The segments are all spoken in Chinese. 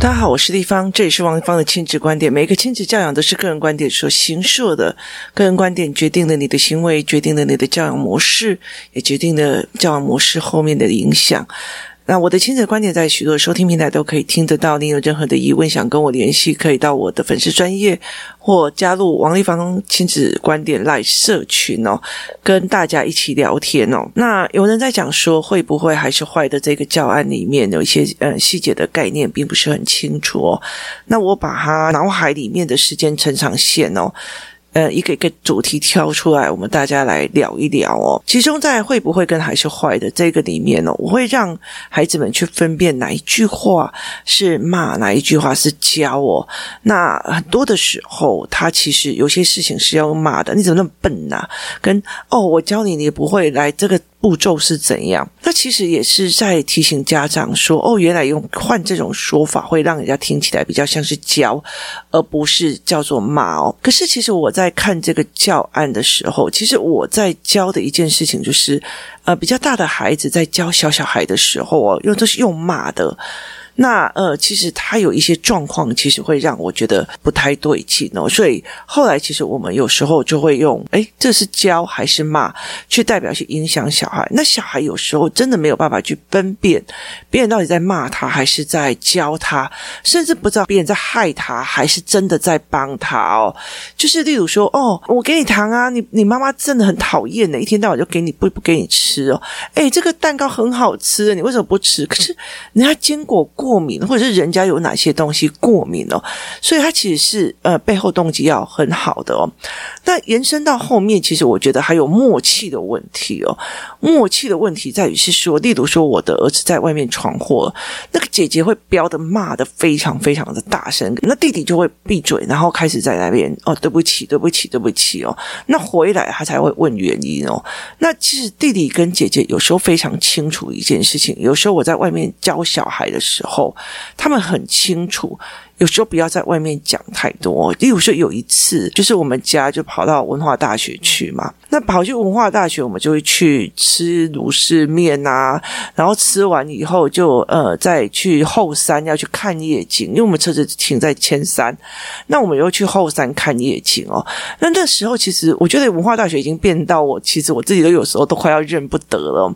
大家好，我是丽芳，这里是王丽芳的亲子观点。每一个亲子教养都是个人观点所形设的，个人观点决定了你的行为，决定了你的教养模式，也决定了教养模式后面的影响。那我的亲子观点在许多收听平台都可以听得到。你有任何的疑问想跟我联系，可以到我的粉丝专业或加入王立芳亲子观点 LINE 社群哦，跟大家一起聊天哦。那有人在讲说会不会还是坏的这个教案里面有一些呃细节的概念并不是很清楚哦。那我把它脑海里面的时间成长线哦。呃，一个一个主题挑出来，我们大家来聊一聊哦。其中在会不会跟还是坏的这个里面呢，我会让孩子们去分辨哪一句话是骂，哪一句话是教哦。那很多的时候，他其实有些事情是要骂的。你怎么那么笨呐？跟哦，我教你，你也不会来这个。步骤是怎样？那其实也是在提醒家长说：“哦，原来用换这种说法会让人家听起来比较像是教，而不是叫做骂哦。”可是，其实我在看这个教案的时候，其实我在教的一件事情就是，呃，比较大的孩子在教小小孩的时候哦，用都是用骂的。那呃，其实他有一些状况，其实会让我觉得不太对劲哦。所以后来，其实我们有时候就会用“哎，这是教还是骂”去代表去影响小孩。那小孩有时候真的没有办法去分辨别人到底在骂他还是在教他，甚至不知道别人在害他还是真的在帮他哦。就是例如说，哦，我给你糖啊，你你妈妈真的很讨厌的，一天到晚就给你不不给你吃哦。哎，这个蛋糕很好吃，你为什么不吃？可是人家坚果过。过敏，或者是人家有哪些东西过敏哦，所以他其实是呃背后动机要很好的哦。那延伸到后面，其实我觉得还有默契的问题哦。默契的问题在于是说，例如说我的儿子在外面闯祸，那个姐姐会飙的骂的非常非常的大声，那弟弟就会闭嘴，然后开始在那边哦，对不起，对不起，对不起哦。那回来他才会问原因哦。那其实弟弟跟姐姐有时候非常清楚一件事情，有时候我在外面教小孩的时候。后他们很清楚。有时候不要在外面讲太多。例如说有一次，就是我们家就跑到文化大学去嘛。那跑去文化大学，我们就会去吃卢氏面啊。然后吃完以后就，呃再去后山要去看夜景，因为我们车子停在前山。那我们又去后山看夜景哦。那那时候其实我觉得文化大学已经变到我，其实我自己都有时候都快要认不得了。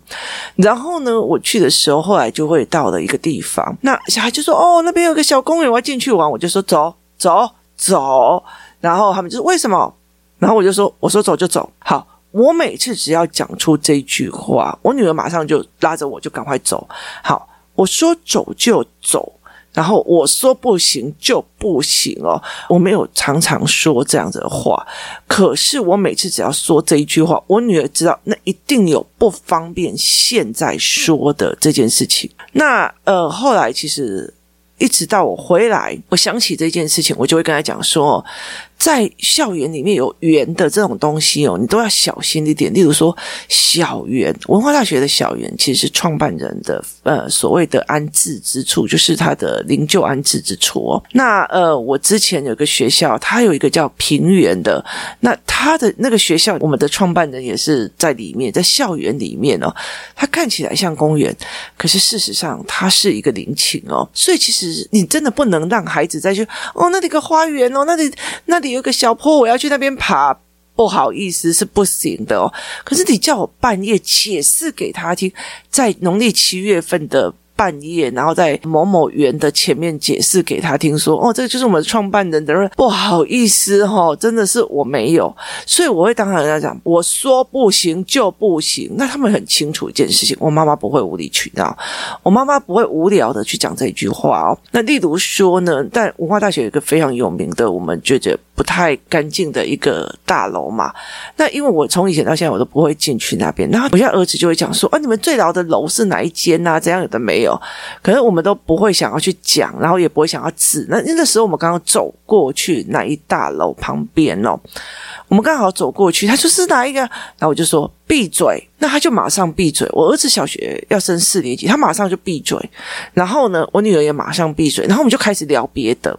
然后呢，我去的时候，后来就会到了一个地方，那小孩就说：“哦，那边有个小公园，我要进去。”完我就说走走走，然后他们就说为什么？然后我就说我说走就走。好，我每次只要讲出这句话，我女儿马上就拉着我就赶快走。好，我说走就走，然后我说不行就不行哦。我没有常常说这样子的话，可是我每次只要说这一句话，我女儿知道那一定有不方便现在说的这件事情。那呃，后来其实。一直到我回来，我想起这件事情，我就会跟他讲说。在校园里面有园的这种东西哦，你都要小心一点。例如说，小园，文化大学的小园其实是创办人的呃所谓的安置之处，就是他的灵柩安置之处哦。那呃，我之前有个学校，它有一个叫平原的，那他的那个学校，我们的创办人也是在里面，在校园里面哦。它看起来像公园，可是事实上它是一个陵寝哦。所以其实你真的不能让孩子再去哦，那里个花园哦，那里那。有个小坡，我要去那边爬，不好意思，是不行的哦。可是你叫我半夜解释给他听，在农历七月份的。半夜，然后在某某园的前面解释给他听说，哦，这个就是我们创办人的人，不好意思哈、哦，真的是我没有，所以我会当场跟他讲，我说不行就不行。那他们很清楚一件事情，我妈妈不会无理取闹，我妈妈不会无聊的去讲这一句话哦。那例如说呢，但文化大学有一个非常有名的，我们觉得不太干净的一个大楼嘛。那因为我从以前到现在我都不会进去那边，然后我现在儿子就会讲说，啊，你们最老的楼是哪一间啊？怎样有的没有。有，可是我们都不会想要去讲，然后也不会想要指。那那时候我们刚刚走过去那一大楼旁边哦，我们刚好走过去，他就是哪一个？然后我就说闭嘴，那他就马上闭嘴。我儿子小学要升四年级，他马上就闭嘴。然后呢，我女儿也马上闭嘴。然后我们就开始聊别的。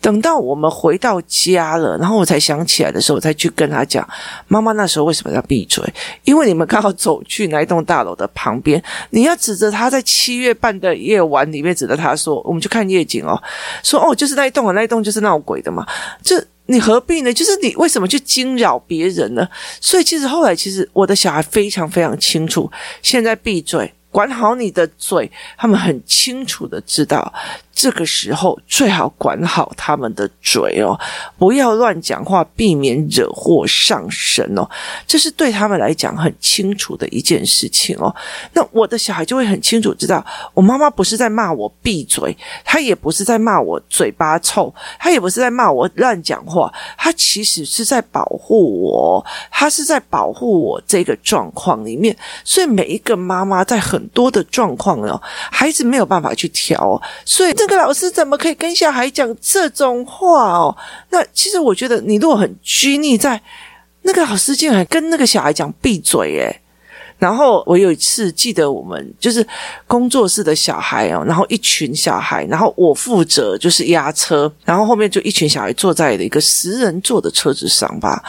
等到我们回到家了，然后我才想起来的时候，我才去跟他讲：“妈妈那时候为什么要闭嘴？因为你们刚好走去那一栋大楼的旁边，你要指着他在七月半的夜晚里面指着他说，我们去看夜景哦，说哦，就是那一栋啊，那一栋就是闹鬼的嘛，这你何必呢？就是你为什么去惊扰别人呢？所以其实后来，其实我的小孩非常非常清楚，现在闭嘴。”管好你的嘴，他们很清楚的知道，这个时候最好管好他们的嘴哦，不要乱讲话，避免惹祸上身哦。这是对他们来讲很清楚的一件事情哦。那我的小孩就会很清楚知道，我妈妈不是在骂我闭嘴，她也不是在骂我嘴巴臭，她也不是在骂我乱讲话，她其实是在保护我，她是在保护我这个状况里面。所以每一个妈妈在很多的状况哦，孩子没有办法去调，所以这个老师怎么可以跟小孩讲这种话哦？那其实我觉得，你如果很拘泥在那个老师竟然跟那个小孩讲闭嘴，诶。然后我有一次记得，我们就是工作室的小孩哦，然后一群小孩，然后我负责就是押车，然后后面就一群小孩坐在了一个十人座的车子上吧。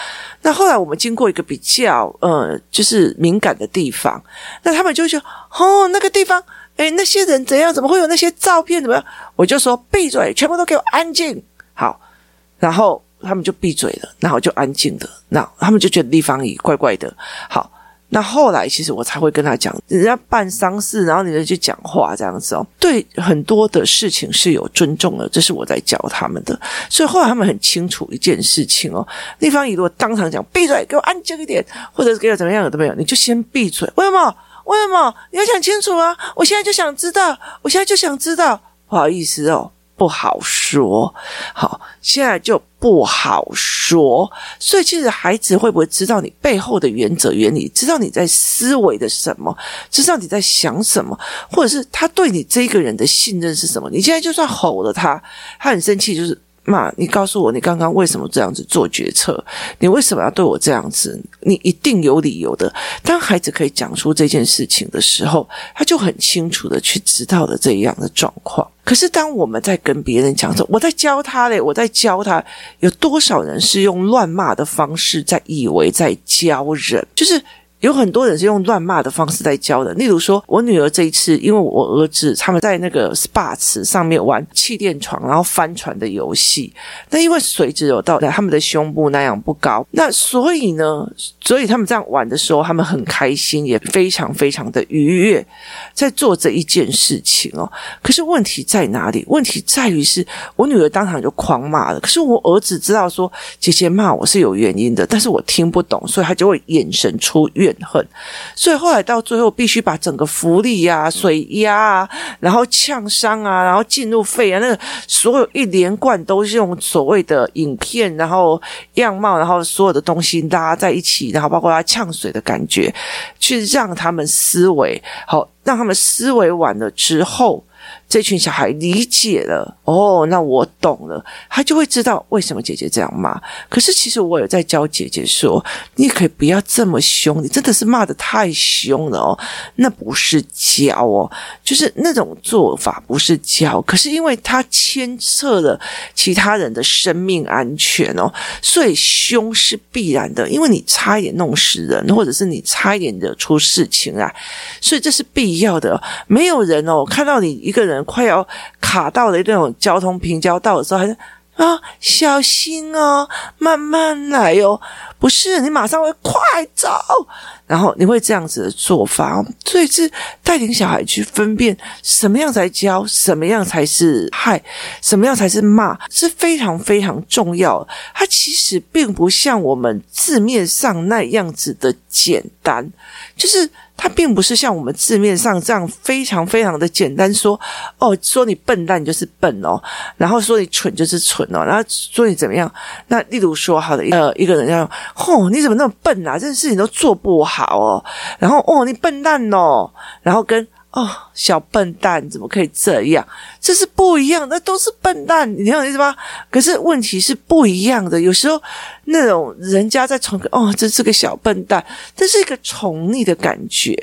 那后来我们经过一个比较呃，就是敏感的地方，那他们就说：“哦，那个地方，诶，那些人怎样？怎么会有那些照片？怎么样？”我就说：“闭嘴，全部都给我安静。”好，然后他们就闭嘴了，然后就安静的，那他们就觉得立方也怪怪的。好。那后来，其实我才会跟他讲，人家办丧事，然后你再去讲话这样子哦。对很多的事情是有尊重的，这是我在教他们的。所以后来他们很清楚一件事情哦。立方体如果当场讲闭嘴，给我安静一点，或者是给我怎么样有都没有，你就先闭嘴。为什么？为什么？你要想清楚啊！我现在就想知道，我现在就想知道。不好意思哦。不好说，好，现在就不好说。所以，其实孩子会不会知道你背后的原则原理？知道你在思维的什么？知道你在想什么？或者是他对你这个人的信任是什么？你现在就算吼了他，他很生气，就是。妈，你告诉我，你刚刚为什么这样子做决策？你为什么要对我这样子？你一定有理由的。当孩子可以讲出这件事情的时候，他就很清楚的去知道了这样的状况。可是当我们在跟别人讲说，我在教他嘞，我在教他，有多少人是用乱骂的方式在以为在教人？就是。有很多人是用乱骂的方式在教的，例如说，我女儿这一次，因为我儿子他们在那个 SPA 池上面玩气垫床，然后翻船的游戏，那因为水只有到他们的胸部那样不高，那所以呢，所以他们这样玩的时候，他们很开心，也非常非常的愉悦，在做这一件事情哦。可是问题在哪里？问题在于是我女儿当场就狂骂了，可是我儿子知道说姐姐骂我是有原因的，但是我听不懂，所以他就会眼神出怨恨，所以后来到最后必须把整个浮力啊、水压啊，然后呛伤啊，然后进入肺啊，那个所有一连贯都是用所谓的影片，然后样貌，然后所有的东西拉在一起，然后包括他呛水的感觉，去让他们思维好，让他们思维完了之后。这群小孩理解了哦，那我懂了，他就会知道为什么姐姐这样骂。可是其实我有在教姐姐说，你可以不要这么凶，你真的是骂的太凶了哦，那不是教哦，就是那种做法不是教。可是因为他牵涉了其他人的生命安全哦，所以凶是必然的，因为你差一点弄死人，或者是你差一点惹出事情来，所以这是必要的。没有人哦，看到你一个人。快要卡到的那种交通平交道的时候，还是啊，小心哦，慢慢来哦。不是，你马上会快走，然后你会这样子的做法。所以是带领小孩去分辨什么样才教，什么样才是害，什么样才是骂，是非常非常重要。它其实并不像我们字面上那样子的简单，就是。它并不是像我们字面上这样非常非常的简单说，哦，说你笨蛋就是笨哦，然后说你蠢就是蠢哦，然后说你怎么样？那例如说，好的，呃，一个人要，哦，你怎么那么笨啊？这件事情都做不好哦，然后哦，你笨蛋哦，然后跟。哦，小笨蛋怎么可以这样？这是不一样，那都是笨蛋，你懂我意思吗？可是问题是不一样的。有时候那种人家在宠，哦，这是个小笨蛋，这是一个宠溺的感觉，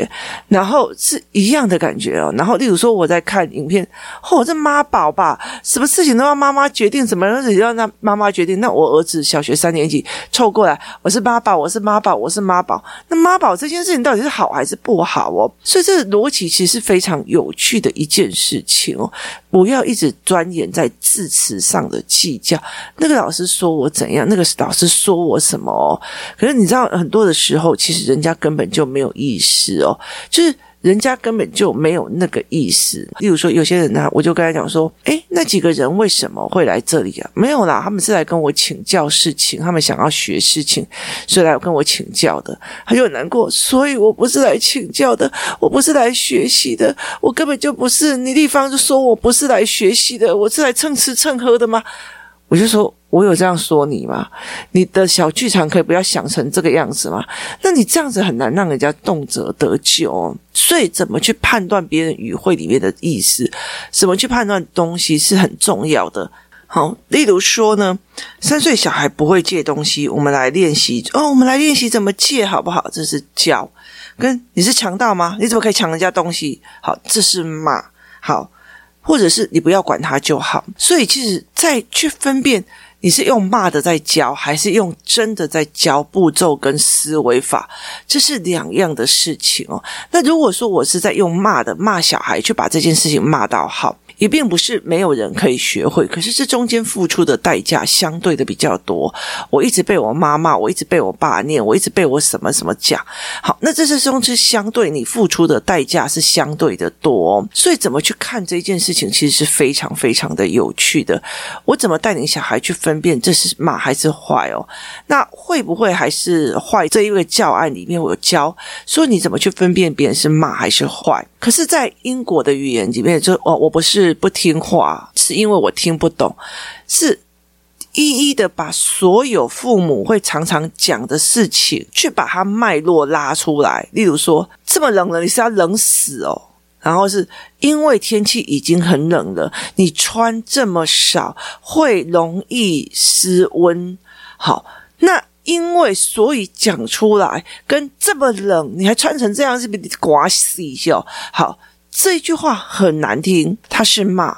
然后是一样的感觉哦。然后，例如说我在看影片，哦，这妈宝吧，什么事情都要妈妈决定，什么事情要让妈妈决定。那我儿子小学三年级凑过来，我是妈宝，我是妈宝，我是妈宝。那妈宝这件事情到底是好还是不好哦？所以这逻辑其实。非常有趣的一件事情哦，不要一直钻研在字词上的计较。那个老师说我怎样，那个老师说我什么哦？可是你知道，很多的时候，其实人家根本就没有意思哦，就是。人家根本就没有那个意思。例如说，有些人呢，我就跟他讲说：“诶，那几个人为什么会来这里啊？没有啦，他们是来跟我请教事情，他们想要学事情，所以来跟我请教的。”他就很难过，所以我不是来请教的，我不是来学习的，我根本就不是。你地方就说我不是来学习的，我是来蹭吃蹭喝的吗？我就说。我有这样说你吗？你的小剧场可以不要想成这个样子吗？那你这样子很难让人家动辄得咎。所以，怎么去判断别人语汇里面的意思？怎么去判断东西是很重要的。好，例如说呢，三岁小孩不会借东西，我们来练习哦，我们来练习怎么借，好不好？这是教。跟你是强盗吗？你怎么可以抢人家东西？好，这是骂。好，或者是你不要管他就好。所以，其实再去分辨。你是用骂的在教，还是用真的在教步骤跟思维法？这是两样的事情哦。那如果说我是在用骂的骂小孩，去把这件事情骂到好。也并不是没有人可以学会，可是这中间付出的代价相对的比较多。我一直被我妈骂，我一直被我爸念，我一直被我什么什么讲。好，那这是中是相对你付出的代价是相对的多，所以怎么去看这件事情，其实是非常非常的有趣的。我怎么带领小孩去分辨这是骂还是坏哦？那会不会还是坏？这一个教案里面我有教说你怎么去分辨别人是骂还是坏？可是，在英国的语言里面就，我，我不是。不听话，是因为我听不懂，是一一的把所有父母会常常讲的事情，去把它脉络拉出来。例如说，这么冷了，你是要冷死哦？然后是因为天气已经很冷了，你穿这么少会容易失温。好，那因为所以讲出来，跟这么冷你还穿成这样，是不是刮死一下？好。这句话很难听，他是骂，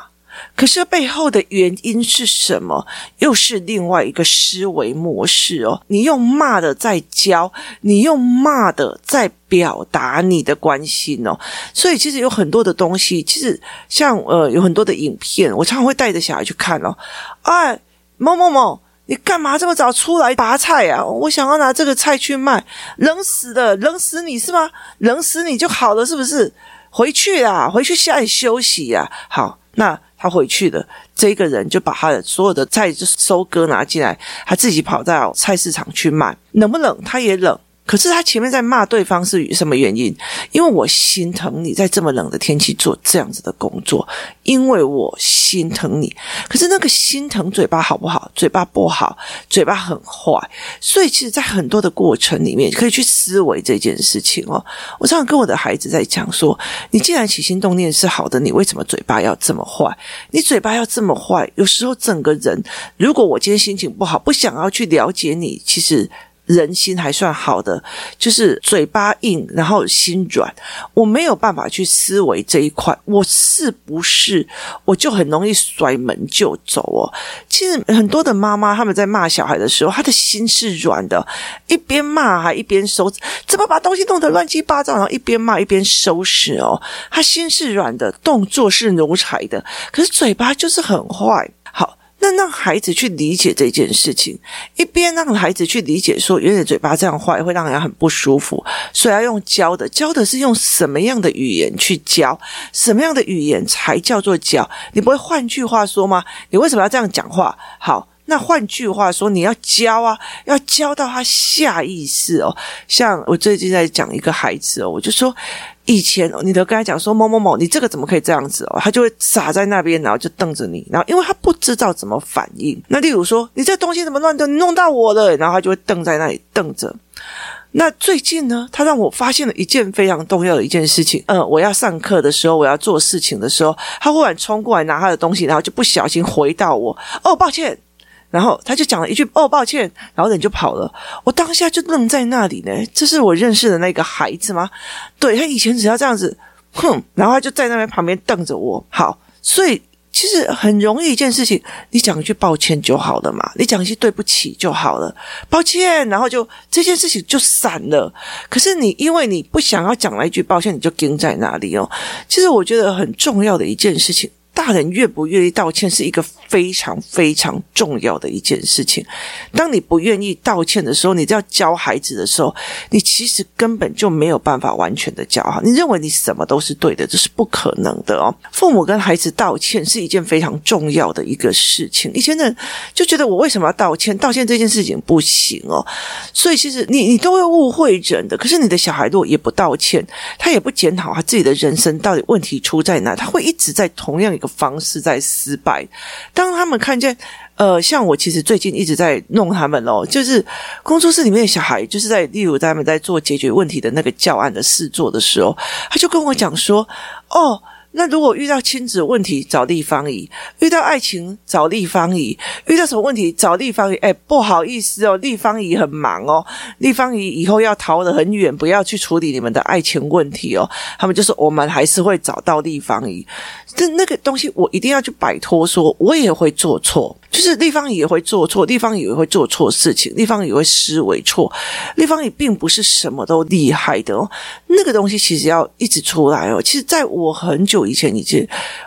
可是背后的原因是什么？又是另外一个思维模式哦。你用骂的在教，你用骂的在表达你的关心哦。所以其实有很多的东西，其实像呃有很多的影片，我常常会带着小孩去看哦。哎，某某某，你干嘛这么早出来拔菜啊？我想要拿这个菜去卖，冷死的，冷死你是吗？冷死你就好了，是不是？回去啊，回去家里休息呀。好，那他回去了，这个人就把他的所有的菜就收割拿进来，他自己跑到菜市场去卖。冷不冷？他也冷。可是他前面在骂对方是什么原因？因为我心疼你在这么冷的天气做这样子的工作，因为我心疼你。可是那个心疼嘴巴好不好？嘴巴不好，嘴巴很坏。所以其实，在很多的过程里面，可以去思维这件事情哦。我常常跟我的孩子在讲说：你既然起心动念是好的，你为什么嘴巴要这么坏？你嘴巴要这么坏，有时候整个人，如果我今天心情不好，不想要去了解你，其实。人心还算好的，就是嘴巴硬，然后心软。我没有办法去思维这一块，我是不是我就很容易甩门就走哦？其实很多的妈妈他们在骂小孩的时候，他的心是软的，一边骂还一边收，怎么把东西弄得乱七八糟，然后一边骂一边收拾哦？他心是软的，动作是奴才的，可是嘴巴就是很坏。那让孩子去理解这件事情，一边让孩子去理解说，原来嘴巴这样坏会让人很不舒服，所以要用教的，教的是用什么样的语言去教，什么样的语言才叫做教？你不会换句话说吗？你为什么要这样讲话？好。那换句话说，你要教啊，要教到他下意识哦。像我最近在讲一个孩子哦，我就说，以前你都跟他讲说某某某，你这个怎么可以这样子哦？他就会傻在那边，然后就瞪着你，然后因为他不知道怎么反应。那例如说，你这东西怎么乱的，你弄到我了，然后他就会瞪在那里瞪着。那最近呢，他让我发现了一件非常重要的一件事情。嗯，我要上课的时候，我要做事情的时候，他忽然冲过来拿他的东西，然后就不小心回到我，哦，抱歉。然后他就讲了一句“哦，抱歉”，然后人就跑了。我当下就愣在那里呢。这是我认识的那个孩子吗？对，他以前只要这样子，哼，然后他就在那边旁边瞪着我。好，所以其实很容易一件事情，你讲一句抱歉就好了嘛，你讲一句对不起就好了，抱歉，然后就这件事情就散了。可是你因为你不想要讲那一句抱歉，你就盯在那里哦。其实我觉得很重要的一件事情。大人愿不愿意道歉是一个非常非常重要的一件事情。当你不愿意道歉的时候，你要教孩子的时候，你其实根本就没有办法完全的教好。你认为你什么都是对的，这是不可能的哦。父母跟孩子道歉是一件非常重要的一个事情。以前的人就觉得我为什么要道歉？道歉这件事情不行哦。所以其实你你都会误会人的。可是你的小孩如果也不道歉，他也不检讨他自己的人生到底问题出在哪，他会一直在同样一个方式在失败。当他们看见，呃，像我其实最近一直在弄他们哦，就是工作室里面的小孩，就是在例如他们在做解决问题的那个教案的试做的时候，他就跟我讲说，哦。那如果遇到亲子问题找立方姨，遇到爱情找立方姨，遇到什么问题找立方姨？哎，不好意思哦，立方姨很忙哦，立方姨以后要逃得很远，不要去处理你们的爱情问题哦。他们就说我们还是会找到立方姨，但那个东西我一定要去摆脱，说我也会做错。就是立方也会做错，立方也会做错事情，立方也会思维错，立方也并不是什么都厉害的哦。那个东西其实要一直出来哦。其实在我很久以前，已经。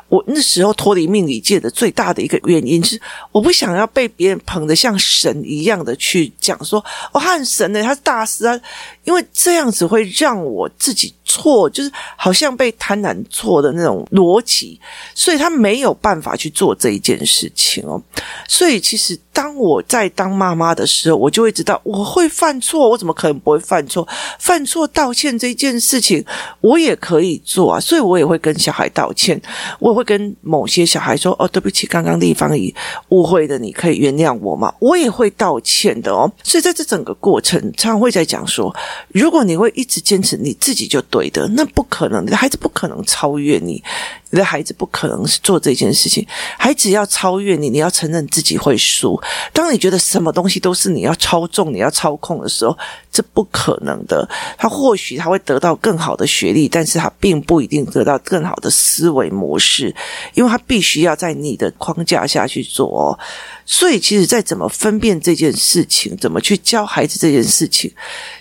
我那时候脱离命理界的最大的一个原因是，我不想要被别人捧得像神一样的去讲说，哦，他很神呢，他是大师啊，因为这样子会让我自己错，就是好像被贪婪错的那种逻辑，所以他没有办法去做这一件事情哦。所以其实当我在当妈妈的时候，我就会知道我会犯错，我怎么可能不会犯错？犯错道歉这件事情，我也可以做啊，所以我也会跟小孩道歉，我。会跟某些小孩说：“哦，对不起，刚刚立方已误会的，你可以原谅我吗？”我也会道歉的哦。所以在这整个过程，常常会在讲说：如果你会一直坚持你自己就对的，那不可能，你的孩子不可能超越你。你的孩子不可能是做这件事情，孩子要超越你，你要承认自己会输。当你觉得什么东西都是你要操纵、你要操控的时候，是不可能的。他或许他会得到更好的学历，但是他并不一定得到更好的思维模式，因为他必须要在你的框架下去做哦。所以，其实，在怎么分辨这件事情，怎么去教孩子这件事情，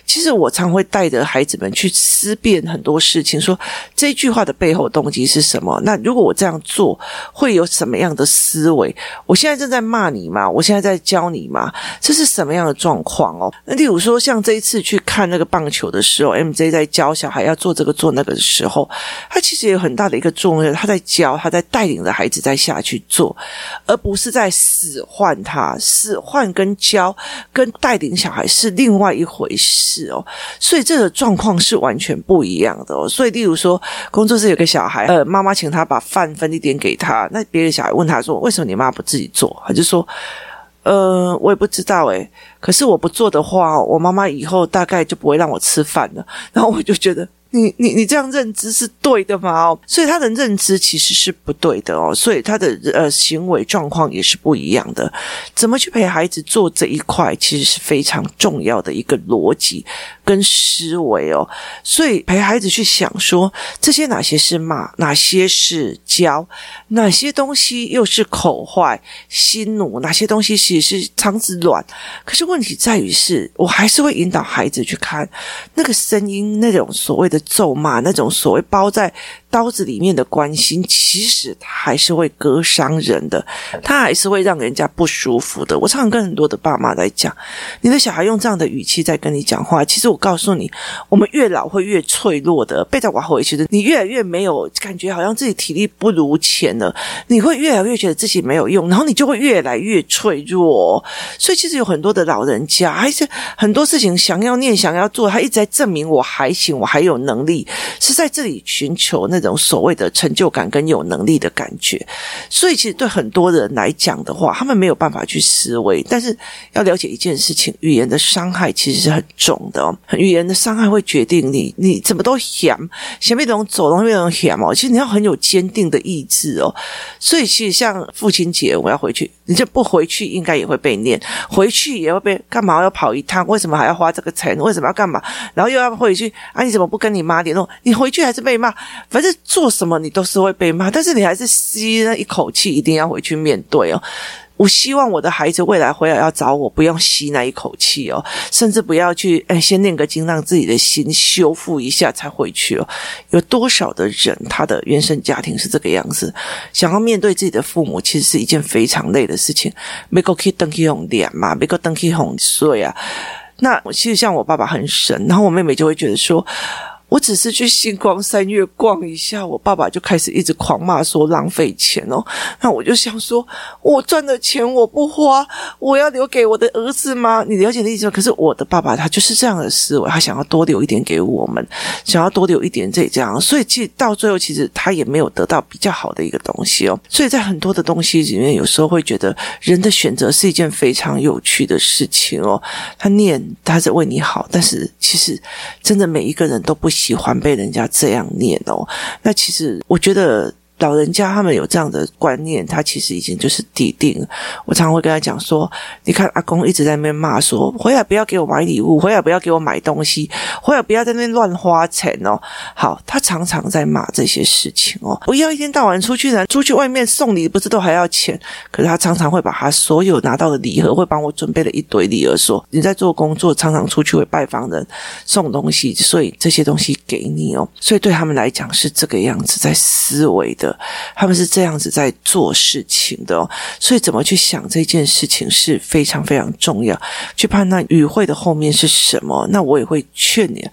其实我常会带着孩子们去思辨很多事情，说这句话的背后动机是什么？那如果我这样做，会有什么样的思维？我现在正在骂你吗？我现在在教你吗？这是什么样的状况哦？那例如说，像这一次去看那个棒球的时候，MJ 在教小孩要做这个做那个的时候，他其实有很大的一个作用，他在教，他在带领着孩子在下去做，而不是在使唤他，使唤跟教跟带领小孩是另外一回事是哦。所以这个状况是完全不一样的哦。所以，例如说，工作室有个小孩，呃，妈妈请他把饭分一点给他，那别的小孩问他说：“为什么你妈不自己做？”他就说。呃，我也不知道诶，可是我不做的话，我妈妈以后大概就不会让我吃饭了。然后我就觉得。你你你这样认知是对的吗？哦，所以他的认知其实是不对的哦，所以他的呃行为状况也是不一样的。怎么去陪孩子做这一块，其实是非常重要的一个逻辑跟思维哦。所以陪孩子去想说，这些哪些是骂，哪些是教，哪些东西又是口坏心怒，哪些东西其实是肠子软。可是问题在于是，我还是会引导孩子去看那个声音，那种所谓的。咒骂那种所谓包在刀子里面的关心，其实它还是会割伤人的，它还是会让人家不舒服的。我常常跟很多的爸妈在讲，你的小孩用这样的语气在跟你讲话，其实我告诉你，我们越老会越脆弱的。被在往回去的，你越来越没有感觉，好像自己体力不如前了，你会越来越觉得自己没有用，然后你就会越来越脆弱。所以其实有很多的老人家，还是很多事情想要念、想要做，他一直在证明我还行，我还有能力，是在这里寻求那那种所谓的成就感跟有能力的感觉。所以其实对很多人来讲的话，他们没有办法去思维。但是要了解一件事情，语言的伤害其实是很重的哦。语言的伤害会决定你你怎么都想，想被这种走，容易被这种想哦。其实你要很有坚定的意志哦。所以其实像父亲节，我要回去，你就不回去，应该也会被念。回去也会被干嘛？要跑一趟？为什么还要花这个钱？为什么要干嘛？然后又要回去啊？你怎么不跟你妈联络？你回去还是被骂。反正是做什么你都是会被骂，但是你还是吸那一口气，一定要回去面对哦。我希望我的孩子未来回来要找我，不用吸那一口气哦，甚至不要去哎，先念个经，让自己的心修复一下才回去哦。有多少的人，他的原生家庭是这个样子？想要面对自己的父母，其实是一件非常累的事情。每个可以登起红脸嘛，每个登起红睡啊。那其实像我爸爸很神，然后我妹妹就会觉得说。我只是去星光三月逛一下，我爸爸就开始一直狂骂说浪费钱哦。那我就想说，我赚的钱我不花，我要留给我的儿子吗？你了解的意思吗？可是我的爸爸他就是这样的思维，他想要多留一点给我们，想要多留一点这样，所以其实到最后其实他也没有得到比较好的一个东西哦。所以在很多的东西里面，有时候会觉得人的选择是一件非常有趣的事情哦。他念他是为你好，但是其实真的每一个人都不。喜欢被人家这样念哦，那其实我觉得。老人家他们有这样的观念，他其实已经就是底定。我常常会跟他讲说：“你看阿公一直在那边骂说，回来不要给我买礼物，回来不要给我买东西，回来不要在那边乱花钱哦。”好，他常常在骂这些事情哦，不要一天到晚出去呢，出去外面送礼不是都还要钱？可是他常常会把他所有拿到的礼盒，会帮我准备了一堆礼盒，说你在做工作，常常出去会拜访人，送东西，所以这些东西给你哦。所以对他们来讲是这个样子在思维的。他们是这样子在做事情的哦，所以怎么去想这件事情是非常非常重要。去判断与会的后面是什么，那我也会劝你。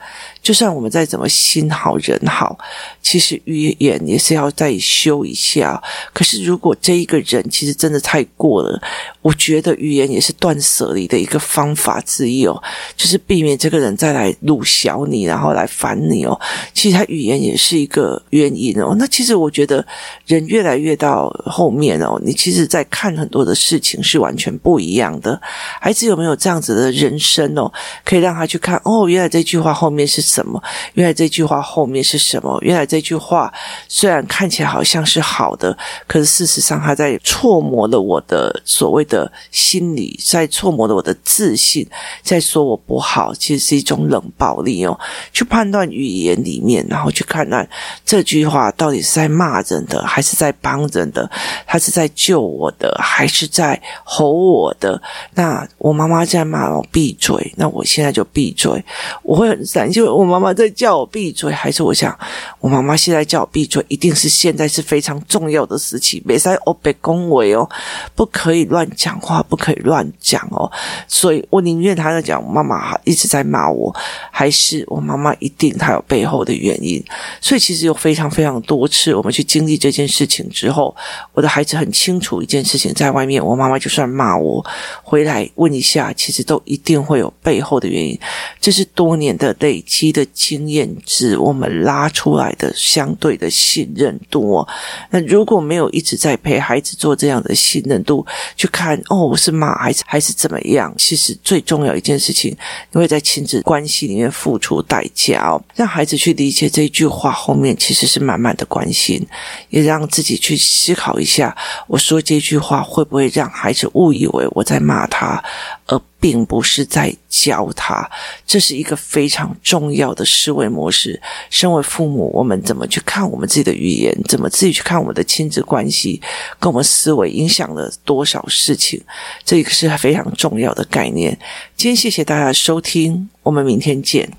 就算我们再怎么心好人好，其实语言也是要再修一下。可是如果这一个人其实真的太过了，我觉得语言也是断舍离的一个方法之一哦，就是避免这个人再来辱小你，然后来烦你哦。其实他语言也是一个原因哦。那其实我觉得人越来越到后面哦，你其实在看很多的事情是完全不一样的。孩子有没有这样子的人生哦？可以让他去看哦，原来这句话后面是。什么？原来这句话后面是什么？原来这句话虽然看起来好像是好的，可是事实上他在挫磨了我的所谓的心理，在挫磨了我的自信，在说我不好，其实是一种冷暴力哦。去判断语言里面，然后去看看这句话到底是在骂人的，还是在帮人的？他是在救我的，还是在吼我的？那我妈妈在骂我闭嘴，那我现在就闭嘴。我会很担心我。我妈妈在叫我闭嘴，还是我想，我妈妈现在叫我闭嘴，一定是现在是非常重要的时期，别再欧北恭维哦，不可以乱讲话，不可以乱讲哦。所以我宁愿他在讲，妈妈一直在骂我，还是我妈妈一定她有背后的原因。所以其实有非常非常多次，我们去经历这件事情之后，我的孩子很清楚一件事情，在外面，我妈妈就算骂我，回来问一下，其实都一定会有背后的原因。这是多年的累积。的经验值，我们拉出来的相对的信任度哦。那如果没有一直在陪孩子做这样的信任度，去看哦，我是骂孩子还是怎么样？其实最重要一件事情，你会在亲子关系里面付出代价哦。让孩子去理解这句话后面其实是满满的关心，也让自己去思考一下，我说这句话会不会让孩子误以为我在骂他，而并不是在教他，这是一个非常重要的思维模式。身为父母，我们怎么去看我们自己的语言？怎么自己去看我们的亲子关系？跟我们思维影响了多少事情？这个是非常重要的概念。今天谢谢大家的收听，我们明天见。